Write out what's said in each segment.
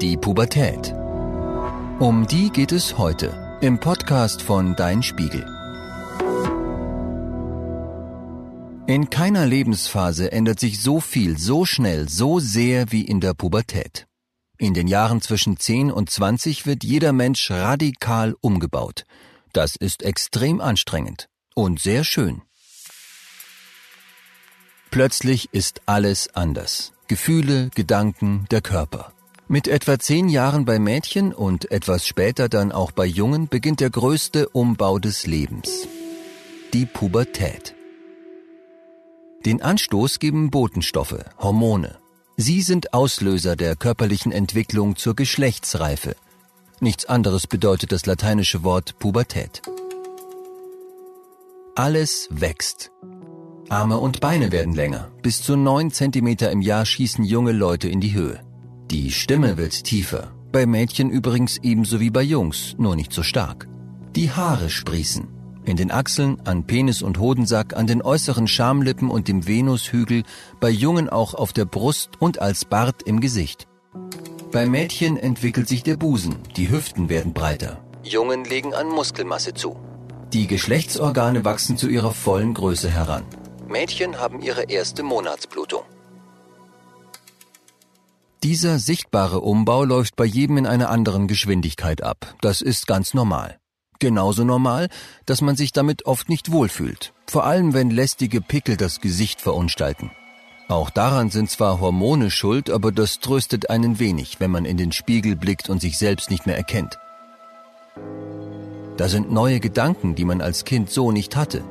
Die Pubertät. Um die geht es heute im Podcast von Dein Spiegel. In keiner Lebensphase ändert sich so viel, so schnell, so sehr wie in der Pubertät. In den Jahren zwischen 10 und 20 wird jeder Mensch radikal umgebaut. Das ist extrem anstrengend und sehr schön. Plötzlich ist alles anders. Gefühle, Gedanken, der Körper. Mit etwa zehn Jahren bei Mädchen und etwas später dann auch bei Jungen beginnt der größte Umbau des Lebens. Die Pubertät. Den Anstoß geben Botenstoffe, Hormone. Sie sind Auslöser der körperlichen Entwicklung zur Geschlechtsreife. Nichts anderes bedeutet das lateinische Wort Pubertät. Alles wächst. Arme und Beine werden länger. Bis zu neun Zentimeter im Jahr schießen junge Leute in die Höhe. Die Stimme wird tiefer. Bei Mädchen übrigens ebenso wie bei Jungs, nur nicht so stark. Die Haare sprießen. In den Achseln, an Penis und Hodensack, an den äußeren Schamlippen und dem Venushügel, bei Jungen auch auf der Brust und als Bart im Gesicht. Bei Mädchen entwickelt sich der Busen, die Hüften werden breiter. Jungen legen an Muskelmasse zu. Die Geschlechtsorgane wachsen zu ihrer vollen Größe heran. Mädchen haben ihre erste Monatsblutung. Dieser sichtbare Umbau läuft bei jedem in einer anderen Geschwindigkeit ab. Das ist ganz normal. Genauso normal, dass man sich damit oft nicht wohlfühlt. Vor allem, wenn lästige Pickel das Gesicht verunstalten. Auch daran sind zwar Hormone schuld, aber das tröstet einen wenig, wenn man in den Spiegel blickt und sich selbst nicht mehr erkennt. Da sind neue Gedanken, die man als Kind so nicht hatte.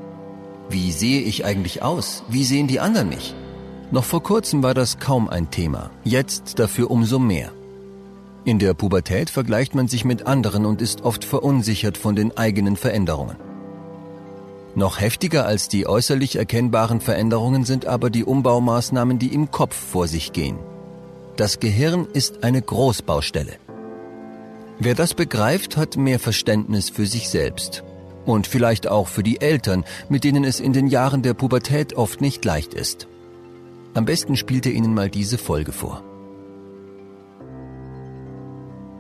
Wie sehe ich eigentlich aus? Wie sehen die anderen mich? Noch vor kurzem war das kaum ein Thema, jetzt dafür umso mehr. In der Pubertät vergleicht man sich mit anderen und ist oft verunsichert von den eigenen Veränderungen. Noch heftiger als die äußerlich erkennbaren Veränderungen sind aber die Umbaumaßnahmen, die im Kopf vor sich gehen. Das Gehirn ist eine Großbaustelle. Wer das begreift, hat mehr Verständnis für sich selbst und vielleicht auch für die Eltern, mit denen es in den Jahren der Pubertät oft nicht leicht ist. Am besten spielt er Ihnen mal diese Folge vor.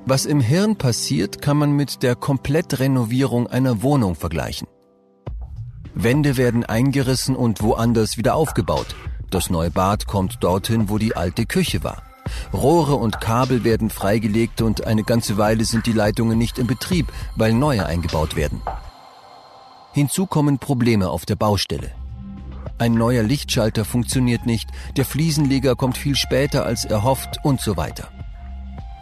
Was im Hirn passiert, kann man mit der Komplettrenovierung einer Wohnung vergleichen. Wände werden eingerissen und woanders wieder aufgebaut. Das neue Bad kommt dorthin, wo die alte Küche war. Rohre und Kabel werden freigelegt und eine ganze Weile sind die Leitungen nicht in Betrieb, weil neue eingebaut werden. Hinzu kommen Probleme auf der Baustelle. Ein neuer Lichtschalter funktioniert nicht, der Fliesenleger kommt viel später als erhofft und so weiter.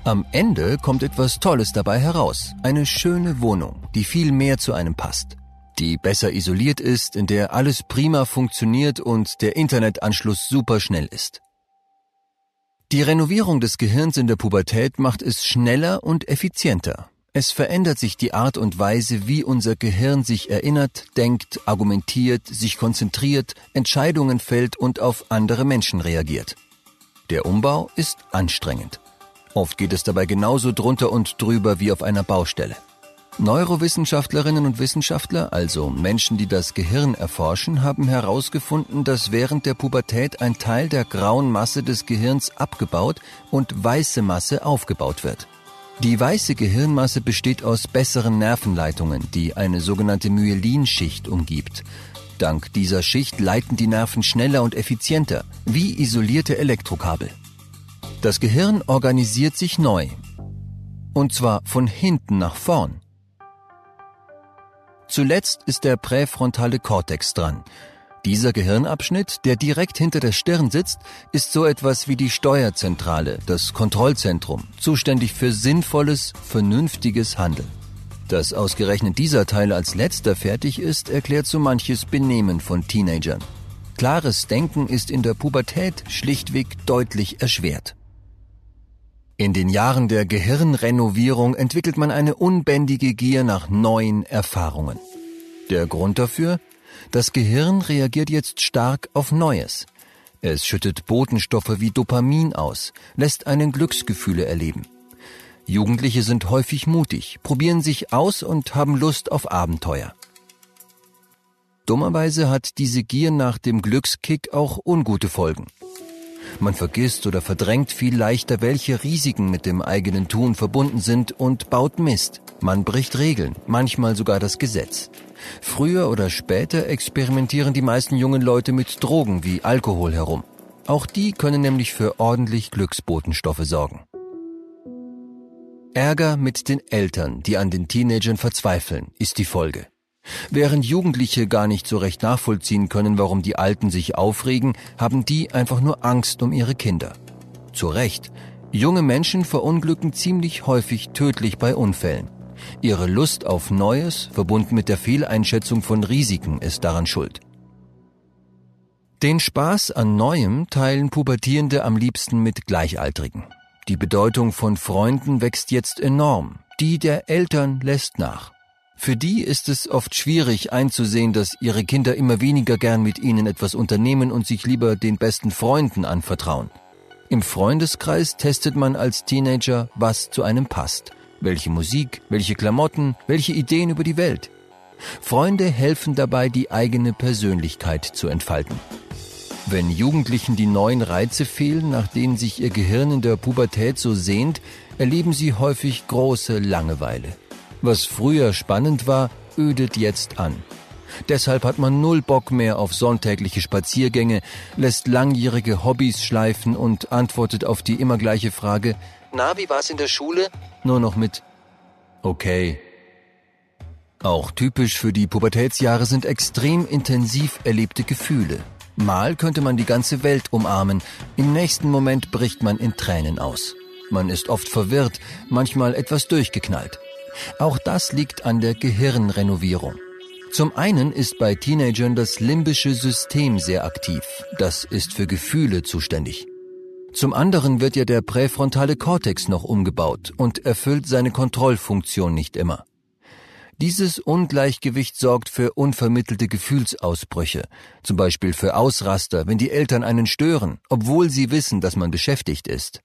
Am Ende kommt etwas Tolles dabei heraus. Eine schöne Wohnung, die viel mehr zu einem passt. Die besser isoliert ist, in der alles prima funktioniert und der Internetanschluss super schnell ist. Die Renovierung des Gehirns in der Pubertät macht es schneller und effizienter. Es verändert sich die Art und Weise, wie unser Gehirn sich erinnert, denkt, argumentiert, sich konzentriert, Entscheidungen fällt und auf andere Menschen reagiert. Der Umbau ist anstrengend. Oft geht es dabei genauso drunter und drüber wie auf einer Baustelle. Neurowissenschaftlerinnen und Wissenschaftler, also Menschen, die das Gehirn erforschen, haben herausgefunden, dass während der Pubertät ein Teil der grauen Masse des Gehirns abgebaut und weiße Masse aufgebaut wird. Die weiße Gehirnmasse besteht aus besseren Nervenleitungen, die eine sogenannte Myelinschicht umgibt. Dank dieser Schicht leiten die Nerven schneller und effizienter, wie isolierte Elektrokabel. Das Gehirn organisiert sich neu. Und zwar von hinten nach vorn. Zuletzt ist der präfrontale Kortex dran, dieser Gehirnabschnitt, der direkt hinter der Stirn sitzt, ist so etwas wie die Steuerzentrale, das Kontrollzentrum, zuständig für sinnvolles, vernünftiges Handeln. Dass ausgerechnet dieser Teil als letzter fertig ist, erklärt so manches Benehmen von Teenagern. Klares Denken ist in der Pubertät schlichtweg deutlich erschwert. In den Jahren der Gehirnrenovierung entwickelt man eine unbändige Gier nach neuen Erfahrungen. Der Grund dafür? Das Gehirn reagiert jetzt stark auf Neues. Es schüttet Botenstoffe wie Dopamin aus, lässt einen Glücksgefühle erleben. Jugendliche sind häufig mutig, probieren sich aus und haben Lust auf Abenteuer. Dummerweise hat diese Gier nach dem Glückskick auch ungute Folgen. Man vergisst oder verdrängt viel leichter, welche Risiken mit dem eigenen Tun verbunden sind und baut Mist. Man bricht Regeln, manchmal sogar das Gesetz. Früher oder später experimentieren die meisten jungen Leute mit Drogen wie Alkohol herum. Auch die können nämlich für ordentlich Glücksbotenstoffe sorgen. Ärger mit den Eltern, die an den Teenagern verzweifeln, ist die Folge. Während Jugendliche gar nicht so recht nachvollziehen können, warum die Alten sich aufregen, haben die einfach nur Angst um ihre Kinder. Zu Recht. Junge Menschen verunglücken ziemlich häufig tödlich bei Unfällen. Ihre Lust auf Neues, verbunden mit der Fehleinschätzung von Risiken, ist daran schuld. Den Spaß an Neuem teilen Pubertierende am liebsten mit Gleichaltrigen. Die Bedeutung von Freunden wächst jetzt enorm, die der Eltern lässt nach. Für die ist es oft schwierig einzusehen, dass ihre Kinder immer weniger gern mit ihnen etwas unternehmen und sich lieber den besten Freunden anvertrauen. Im Freundeskreis testet man als Teenager, was zu einem passt. Welche Musik, welche Klamotten, welche Ideen über die Welt. Freunde helfen dabei, die eigene Persönlichkeit zu entfalten. Wenn Jugendlichen die neuen Reize fehlen, nach denen sich ihr Gehirn in der Pubertät so sehnt, erleben sie häufig große Langeweile. Was früher spannend war, ödet jetzt an. Deshalb hat man null Bock mehr auf sonntägliche Spaziergänge, lässt langjährige Hobbys schleifen und antwortet auf die immer gleiche Frage, na, wie war's in der Schule? Nur noch mit Okay. Auch typisch für die Pubertätsjahre sind extrem intensiv erlebte Gefühle. Mal könnte man die ganze Welt umarmen, im nächsten Moment bricht man in Tränen aus. Man ist oft verwirrt, manchmal etwas durchgeknallt. Auch das liegt an der Gehirnrenovierung. Zum einen ist bei Teenagern das limbische System sehr aktiv. Das ist für Gefühle zuständig. Zum anderen wird ja der präfrontale Kortex noch umgebaut und erfüllt seine Kontrollfunktion nicht immer. Dieses Ungleichgewicht sorgt für unvermittelte Gefühlsausbrüche, zum Beispiel für Ausraster, wenn die Eltern einen stören, obwohl sie wissen, dass man beschäftigt ist.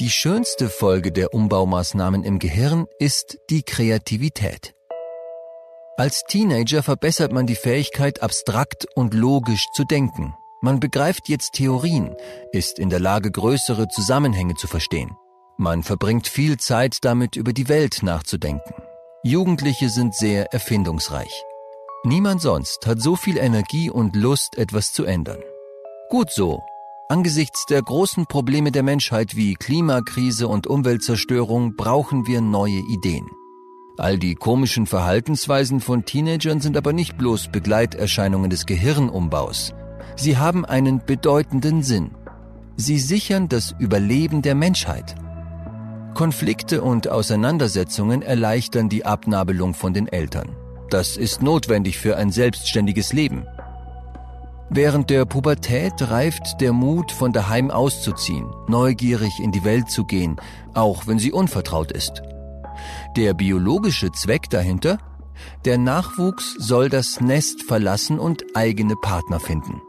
Die schönste Folge der Umbaumaßnahmen im Gehirn ist die Kreativität. Als Teenager verbessert man die Fähigkeit, abstrakt und logisch zu denken. Man begreift jetzt Theorien, ist in der Lage, größere Zusammenhänge zu verstehen. Man verbringt viel Zeit damit, über die Welt nachzudenken. Jugendliche sind sehr erfindungsreich. Niemand sonst hat so viel Energie und Lust, etwas zu ändern. Gut so, Angesichts der großen Probleme der Menschheit wie Klimakrise und Umweltzerstörung brauchen wir neue Ideen. All die komischen Verhaltensweisen von Teenagern sind aber nicht bloß Begleiterscheinungen des Gehirnumbaus. Sie haben einen bedeutenden Sinn. Sie sichern das Überleben der Menschheit. Konflikte und Auseinandersetzungen erleichtern die Abnabelung von den Eltern. Das ist notwendig für ein selbstständiges Leben. Während der Pubertät reift der Mut, von daheim auszuziehen, neugierig in die Welt zu gehen, auch wenn sie unvertraut ist. Der biologische Zweck dahinter? Der Nachwuchs soll das Nest verlassen und eigene Partner finden.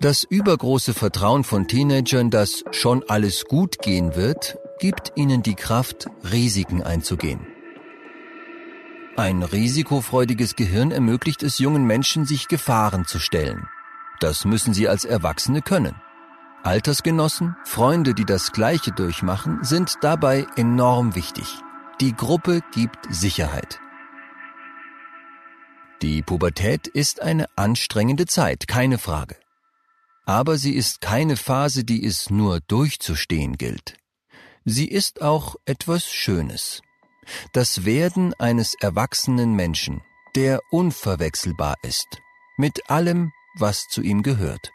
Das übergroße Vertrauen von Teenagern, dass schon alles gut gehen wird, gibt ihnen die Kraft, Risiken einzugehen. Ein risikofreudiges Gehirn ermöglicht es jungen Menschen, sich Gefahren zu stellen. Das müssen sie als Erwachsene können. Altersgenossen, Freunde, die das Gleiche durchmachen, sind dabei enorm wichtig. Die Gruppe gibt Sicherheit. Die Pubertät ist eine anstrengende Zeit, keine Frage. Aber sie ist keine Phase, die es nur durchzustehen gilt. Sie ist auch etwas Schönes das Werden eines erwachsenen Menschen, der unverwechselbar ist, mit allem, was zu ihm gehört.